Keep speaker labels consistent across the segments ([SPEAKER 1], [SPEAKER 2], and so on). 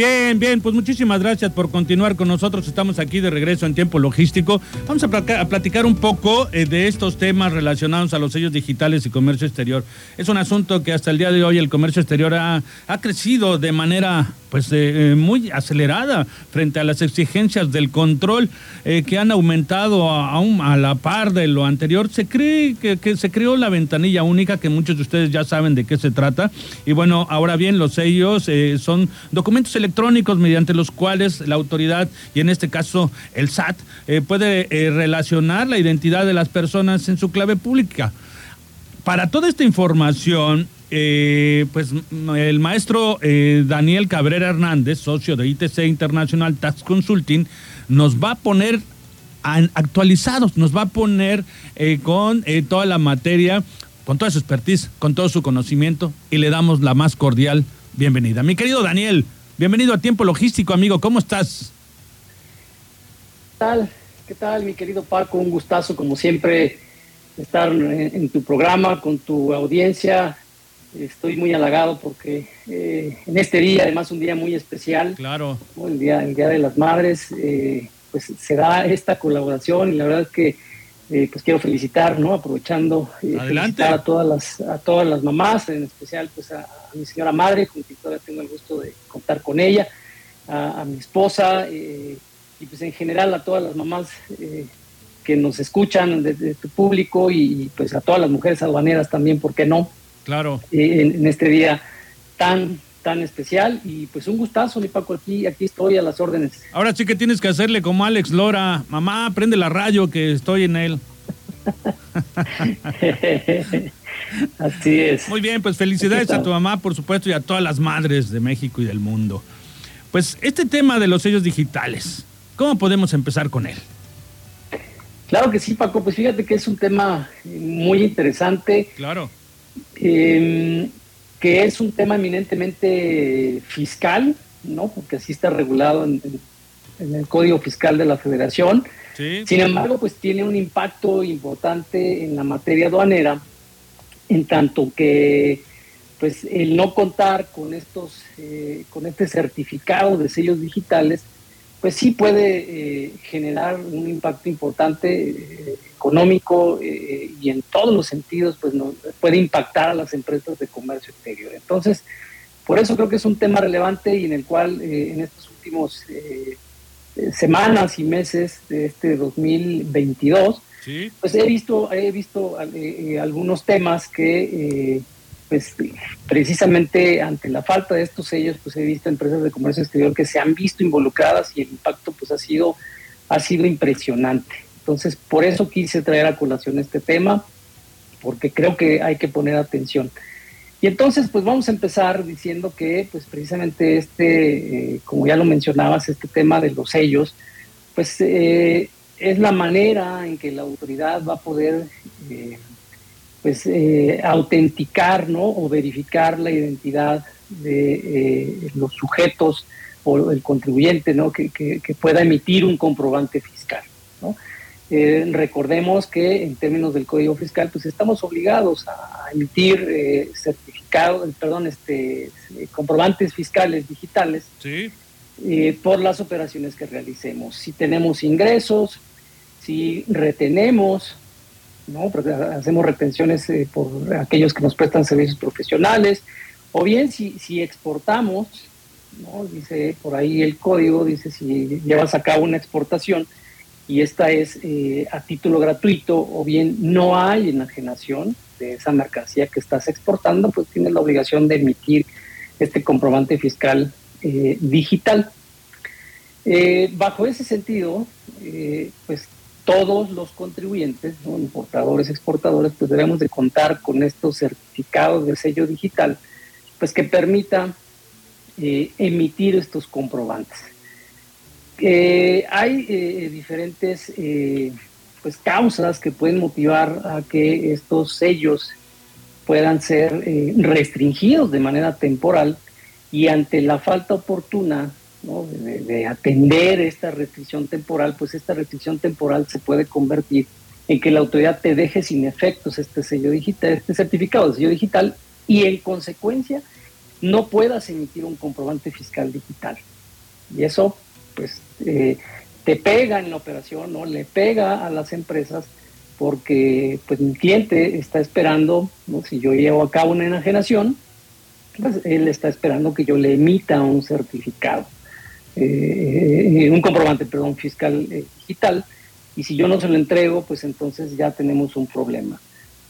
[SPEAKER 1] Bien, bien, pues muchísimas gracias por continuar con nosotros. Estamos aquí de regreso en tiempo logístico. Vamos a, platicar un poco eh, de estos temas relacionados a los sellos digitales y comercio exterior. Es un asunto que hasta el día de hoy el comercio exterior ha, ha crecido de manera pues eh, eh, muy acelerada frente a las exigencias del control que han aumentado aún a, la par de lo anterior. Se cree que, se creó la ventanilla única, que muchos de ustedes ya saben de qué se trata. Y bueno, ahora bien, los sellos son documentos electrónicos mediante los cuales la autoridad, y en este caso el SAT, eh, puede eh, relacionar la identidad de las personas en su clave pública. Para toda esta información, eh, pues el maestro Daniel Cabrera Hernández, socio de ITC International Tax Consulting, nos va a poner actualizados, nos va a poner con toda la materia, con toda su expertise, con todo su conocimiento y le damos la más cordial bienvenida. Mi querido Daniel, Bienvenido a Tiempo Logístico, amigo. ¿Cómo estás?
[SPEAKER 2] ¿Qué tal? ¿Qué tal, mi querido Paco? Un gustazo, como siempre, estar en, tu programa, con tu audiencia. Estoy muy halagado porque eh, en este día, además un día muy especial,
[SPEAKER 1] claro.
[SPEAKER 2] el, día, el Día de las Madres, eh, pues se da esta colaboración y la verdad es que eh, pues quiero felicitar, ¿no? Aprovechando
[SPEAKER 1] eh,
[SPEAKER 2] a todas las a todas las mamás, en especial pues a, mi señora madre, con quien todavía tengo el gusto de contar con ella, a, mi esposa eh, y pues en general a todas las mamás que nos escuchan de, tu público y, pues a todas las mujeres aduaneras también, ¿por qué no?
[SPEAKER 1] Claro.
[SPEAKER 2] En, este día tan tan especial y pues un gustazo, mi Paco, aquí, aquí estoy a las órdenes.
[SPEAKER 1] Ahora sí que tienes que hacerle como Alex Lora, mamá, prende la rayo que estoy en él.
[SPEAKER 2] Así es.
[SPEAKER 1] Muy bien, pues felicidades a tu mamá, por supuesto, y a todas las madres de México y del mundo. Pues este tema de los sellos digitales, ¿cómo podemos empezar con él?
[SPEAKER 2] Claro que sí, Paco, pues fíjate que es un tema muy interesante.
[SPEAKER 1] Claro.
[SPEAKER 2] Eh, que es un tema eminentemente fiscal, ¿no? Porque así está regulado en, el Código Fiscal de la Federación. Sin embargo, pues tiene un impacto importante en la materia aduanera, en tanto que pues el no contar con estos, eh, con este certificado de sellos digitales, pues sí puede eh, generar un impacto importante eh, económico eh, y en todos los sentidos, pues no, puede impactar a las empresas de comercio exterior. Entonces, por eso creo que es un tema relevante y en el cual en estos últimos semanas y meses de este 2022, pues he visto, he visto algunos temas que pues precisamente ante la falta de estos sellos, pues he visto empresas de comercio exterior que se han visto involucradas y el impacto pues ha sido, ha sido impresionante. Entonces, por eso quise traer a colación este tema, porque creo que hay que poner atención. Y entonces, pues vamos a empezar diciendo que, pues precisamente este, eh, como ya lo mencionabas, este tema de los sellos, pues eh, es la manera en que la autoridad va a poder eh, pues eh, autenticar ¿no? o verificar la identidad de eh, los sujetos o el contribuyente ¿no? que, pueda emitir un comprobante fiscal. ¿no? Eh, recordemos que en términos del Código Fiscal pues estamos obligados a emitir certificados, perdón, este, comprobantes fiscales digitales por las operaciones que realicemos. Si tenemos ingresos, si retenemos ¿no? Hacemos retenciones eh, por aquellos que nos prestan servicios profesionales, o bien si, si exportamos, ¿no? Dice por ahí el código, dice si llevas a cabo una exportación y esta es eh, a título gratuito, o bien no hay enajenación de esa mercancía que estás exportando, pues tienes la obligación de emitir este comprobante fiscal eh, digital. bajo ese sentido, pues todos los contribuyentes, importadores, exportadores, pues debemos de contar con estos certificados de sello digital pues que permita eh, emitir estos comprobantes. hay diferentes pues, causas que pueden motivar a que estos sellos puedan ser restringidos de manera temporal y ante la falta oportuna de, atender esta restricción temporal, pues esta restricción temporal se puede convertir en que la autoridad te deje sin efectos este sello digital, este certificado de sello digital y en consecuencia no puedas emitir un comprobante fiscal digital. Y eso, pues, eh, te pega en la operación, ¿no? Le pega a las empresas porque, pues, mi cliente está esperando, ¿no? Si yo llevo a cabo una enajenación, pues él está esperando que yo le emita un certificado. Eh, un comprobante, perdón, fiscal eh, digital, y si yo no se lo entrego, pues entonces ya tenemos un problema.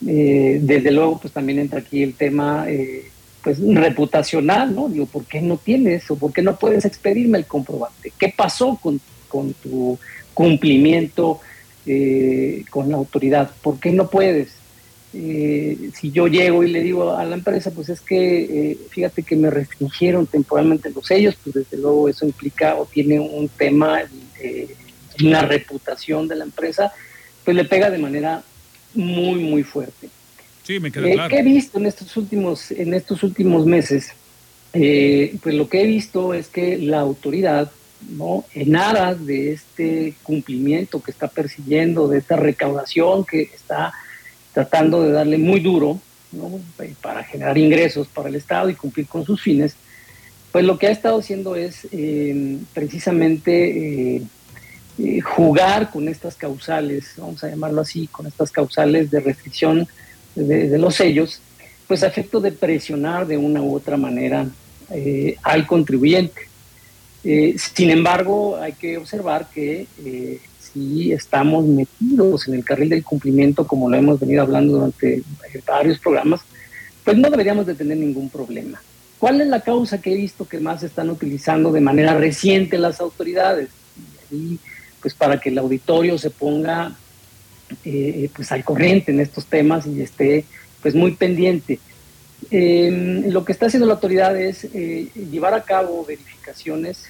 [SPEAKER 2] Eh, desde luego, pues también entra aquí el tema pues reputacional, ¿no? Digo, ¿por qué no tienes o por qué no puedes expedirme el comprobante? ¿Qué pasó con, con tu cumplimiento con la autoridad? ¿Por qué no puedes? Eh, si yo llego y le digo a la empresa, pues es que eh, fíjate que me restringieron temporalmente los sellos, pues desde luego eso implica o tiene un tema, eh, una reputación de la empresa, pues le pega de manera muy, muy fuerte.
[SPEAKER 1] Sí, me queda claro.
[SPEAKER 2] ¿Qué he visto en estos últimos, en estos últimos meses? pues lo que he visto es que la autoridad, ¿no? en aras de este cumplimiento que está persiguiendo, de esta recaudación que está tratando de darle muy duro para generar ingresos para el Estado y cumplir con sus fines, pues lo que ha estado haciendo es eh, precisamente eh, eh, jugar con estas causales, vamos a llamarlo así, con estas causales de restricción de, los sellos, pues a efecto de presionar de una u otra manera al contribuyente. sin embargo, hay que observar que si estamos metidos en el carril del cumplimiento, como lo hemos venido hablando durante varios programas, pues no deberíamos de tener ningún problema. ¿Cuál es la causa que he visto que más están utilizando de manera reciente las autoridades? Y pues para que el auditorio se ponga eh, pues al corriente en estos temas y esté pues muy pendiente. Em, lo que está haciendo la autoridad es eh, llevar a cabo verificaciones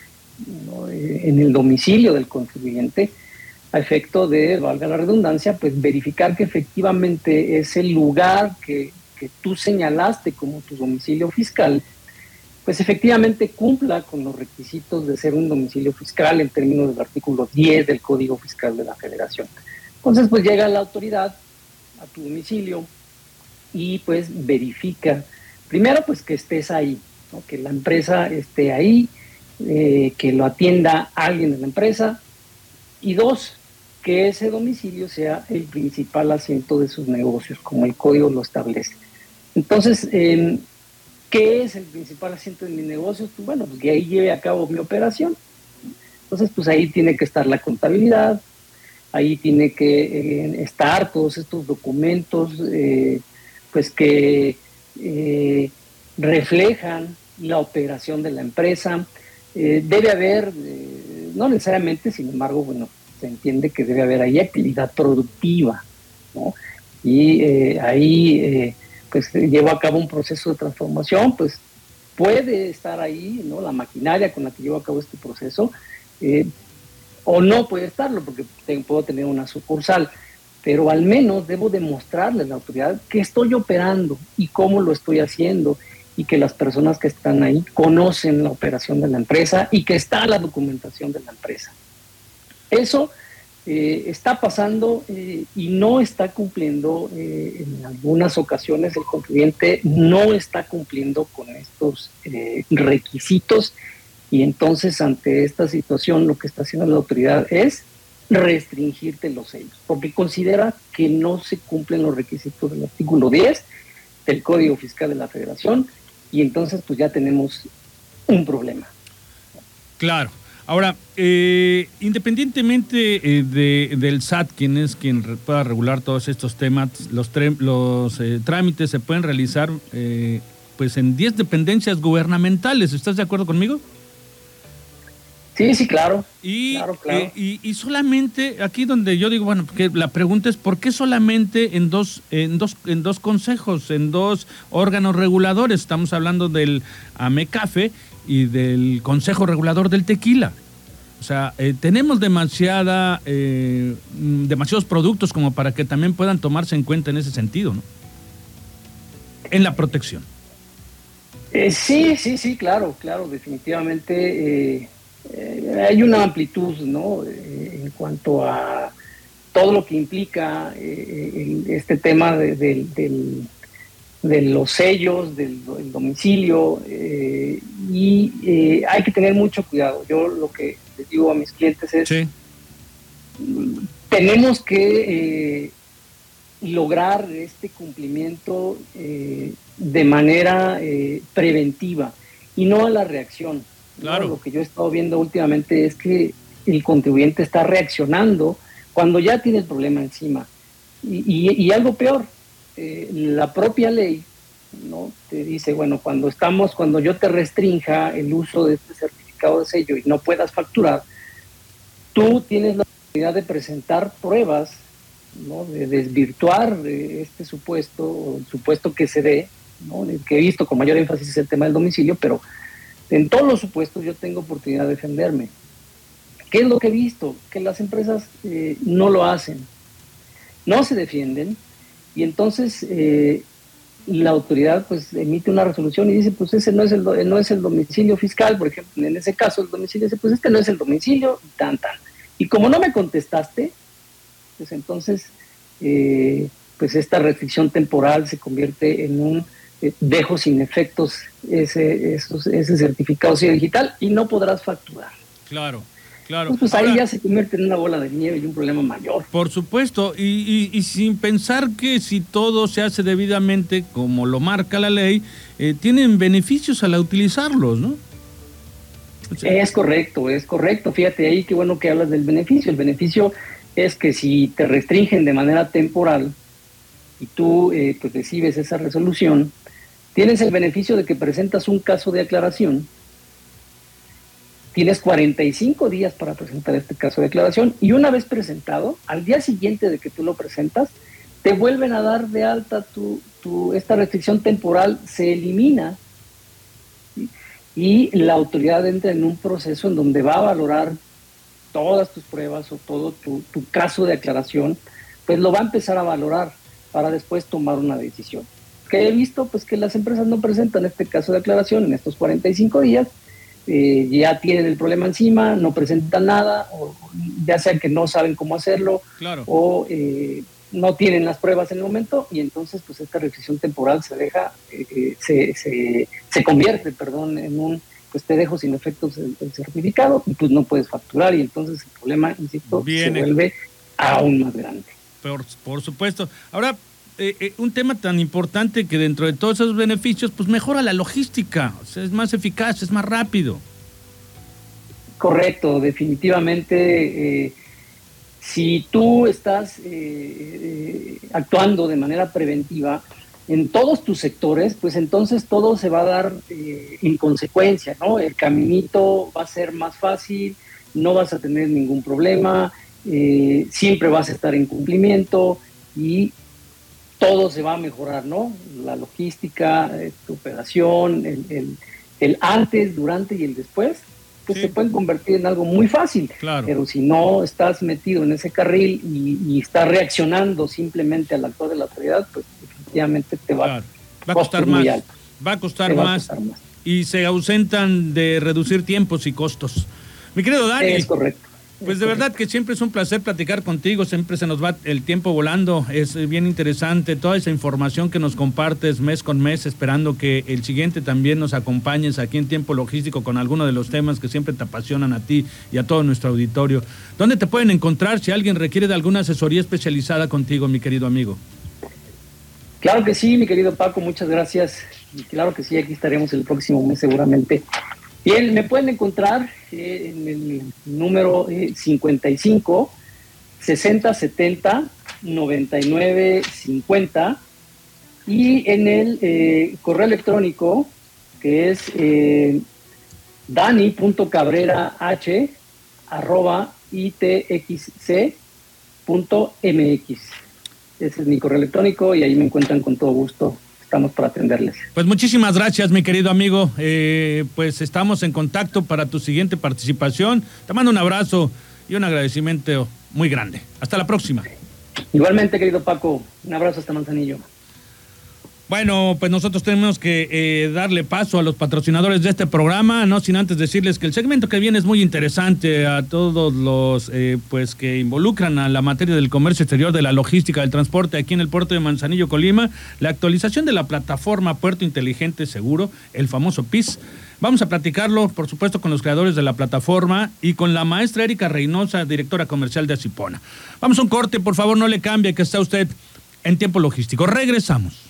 [SPEAKER 2] eh, en el domicilio del contribuyente a efecto de, valga la redundancia, pues verificar que efectivamente ese lugar que, que tú señalaste como tu domicilio fiscal, pues efectivamente cumpla con los requisitos de ser un domicilio fiscal en términos del artículo 10 del Código Fiscal de la Federación. Entonces, pues llega la autoridad a tu domicilio y pues verifica, primero pues que estés ahí, que la empresa esté ahí, eh, que lo atienda alguien de la empresa, y dos, que ese domicilio sea el principal asiento de sus negocios, como el código lo establece. Entonces, em, ¿qué es el principal asiento de mis negocios? Pues bueno, pues que ahí lleve a cabo mi operación. Entonces, pues ahí tiene que estar la contabilidad, ahí tiene que eh, estar todos estos documentos, eh, pues que eh, reflejan la operación de la empresa. debe haber, no necesariamente, sin embargo, bueno, se entiende que debe haber ahí actividad productiva, ¿no? Y eh, ahí, eh, pues, llevo a cabo un proceso de transformación, pues, puede estar ahí, ¿no? La maquinaria con la que llevo a cabo este proceso, eh, o no puede estarlo, porque puedo tener una sucursal, pero al menos debo demostrarle a la autoridad que estoy operando y cómo lo estoy haciendo y que las personas que están ahí conocen la operación de la empresa y que está la documentación de la empresa. Eso eh, está pasando eh, y no está cumpliendo, eh, en algunas ocasiones el contribuyente no está cumpliendo con estos requisitos y entonces ante esta situación lo que está haciendo la autoridad es restringirte los sellos, porque considera que no se cumplen los requisitos del artículo 10 del Código Fiscal de la Federación y entonces pues ya tenemos un problema.
[SPEAKER 1] Claro. Ahora, eh, independientemente eh, de, del SAT, quien es quien pueda regular todos estos temas, los, los eh, trámites se pueden realizar pues en 10 dependencias gubernamentales. ¿Estás de acuerdo conmigo?
[SPEAKER 2] Sí, sí, claro.
[SPEAKER 1] Y, eh, y, solamente aquí donde yo digo, bueno, que la pregunta es ¿por qué solamente en dos, en dos, en dos consejos, en dos órganos reguladores? Estamos hablando del AMECAFE y del Consejo Regulador del Tequila. O sea, eh, tenemos demasiada, eh, demasiados productos como para que también puedan tomarse en cuenta en ese sentido, ¿no? En la protección.
[SPEAKER 2] sí, sí, sí, claro, claro, definitivamente eh, hay una amplitud ¿no? Eh, en cuanto a todo lo que implica eh, este tema de, de, los sellos, del, domicilio, y hay que tener mucho cuidado. Yo lo que les digo a mis clientes es, tenemos que lograr este cumplimiento de manera preventiva y no a la reacción. Lo que yo he estado viendo últimamente es que el contribuyente está reaccionando cuando ya tiene el problema encima. Y, algo peor, eh, la propia ley no te dice, bueno, cuando estamos, cuando yo te restrinja el uso de este certificado de sello y no puedas facturar, tú tienes la oportunidad de presentar pruebas, ¿no? de desvirtuar este supuesto, el supuesto que se dé, ¿no? que he visto con mayor énfasis el tema del domicilio, pero en todos los supuestos yo tengo oportunidad de defenderme. ¿Qué es lo que he visto? Que las empresas eh, no lo hacen, no se defienden y entonces eh, la autoridad pues emite una resolución y dice pues ese no es el no es el domicilio fiscal, por ejemplo, en ese caso el domicilio dice pues este no es el domicilio tan tan. Y como no me contestaste, pues entonces eh, pues esta restricción temporal se convierte en un dejo sin efectos ese, ese certificado digital y no podrás facturar.
[SPEAKER 1] Claro. Claro.
[SPEAKER 2] Pues, ahí ya se convierte en una bola de nieve y un problema mayor.
[SPEAKER 1] Por supuesto, y, y, sin pensar que si todo se hace debidamente como lo marca la ley, eh, tienen beneficios al utilizarlos, ¿no?
[SPEAKER 2] es correcto, es correcto. Fíjate ahí qué bueno que hablas del beneficio. El beneficio es que si te restringen de manera temporal y tú eh, pues recibes esa resolución, Tienes el beneficio de que presentas un caso de aclaración. Tienes 45 días para presentar este caso de aclaración y una vez presentado, al día siguiente de que tú lo presentas, te vuelven a dar de alta tu, esta restricción temporal, se elimina y la autoridad entra en un proceso en donde va a valorar todas tus pruebas o todo tu, tu caso de aclaración, pues lo va a empezar a valorar para después tomar una decisión. Que he visto pues que las empresas no presentan este caso de aclaración en estos 45 días, eh, ya tienen el problema encima, no presentan nada, o ya sea que no saben cómo hacerlo, o eh, no tienen las pruebas en el momento, y entonces pues esta restricción temporal se deja, eh, se, se, se, convierte, perdón, en un, pues te dejo sin efectos el, certificado, y pues no puedes facturar, y entonces el problema, insisto, se vuelve aún más grande.
[SPEAKER 1] Por, por supuesto. Ahora, eh, eh, un tema tan importante que dentro de todos esos beneficios, pues mejora la logística, es más eficaz, es más rápido.
[SPEAKER 2] Correcto, definitivamente. Eh, si tú estás actuando de manera preventiva en todos tus sectores, pues entonces todo se va a dar en consecuencia, ¿no? El caminito va a ser más fácil, no vas a tener ningún problema, siempre vas a estar en cumplimiento y todo se va a mejorar, ¿no? La logística, eh, tu operación, el, el, antes, durante y el después, pues se pueden convertir en algo muy fácil.
[SPEAKER 1] Claro.
[SPEAKER 2] Pero si no estás metido en ese carril y, estás reaccionando simplemente al actor de la autoridad, pues definitivamente te va,
[SPEAKER 1] va a costar más. Va a costar más, Y se ausentan de reducir tiempos y costos. Mi querido Dani.
[SPEAKER 2] Es correcto.
[SPEAKER 1] Pues de verdad que siempre es un placer platicar contigo, siempre se nos va el tiempo volando, es bien interesante toda esa información que nos compartes mes con mes, esperando que el siguiente también nos acompañes aquí en tiempo logístico con alguno de los temas que siempre te apasionan a ti y a todo nuestro auditorio. ¿Dónde te pueden encontrar si alguien requiere de alguna asesoría especializada contigo, mi querido amigo?
[SPEAKER 2] Claro que sí, mi querido Paco, muchas gracias. Y claro que sí, aquí estaremos el próximo mes seguramente Bien, me pueden encontrar eh, en el número 55 60 70 99 50 y en el eh, correo electrónico que es eh, dani.cabrerah arroba itxc.mx. Ese es mi correo electrónico y ahí me encuentran con todo gusto. Estamos para atenderles.
[SPEAKER 1] Pues muchísimas gracias, mi querido amigo. Eh, pues estamos en contacto para tu siguiente participación. Te mando un abrazo y un agradecimiento muy grande. Hasta la próxima.
[SPEAKER 2] Igualmente, querido Paco, un abrazo hasta Manzanillo.
[SPEAKER 1] Bueno, pues nosotros tenemos que eh, darle paso a los patrocinadores de este programa, no sin antes decirles que el segmento que viene es muy interesante a todos los eh, pues que involucran a la materia del comercio exterior, de la logística, del transporte aquí en el puerto de Manzanillo, Colima, la actualización de la plataforma Puerto Inteligente Seguro, el famoso PIS. Vamos a platicarlo, por supuesto, con los creadores de la plataforma y con la maestra Erika Reynosa, directora comercial de Acipona. Vamos a un corte, por favor, no le cambie, que está usted en tiempo logístico. Regresamos.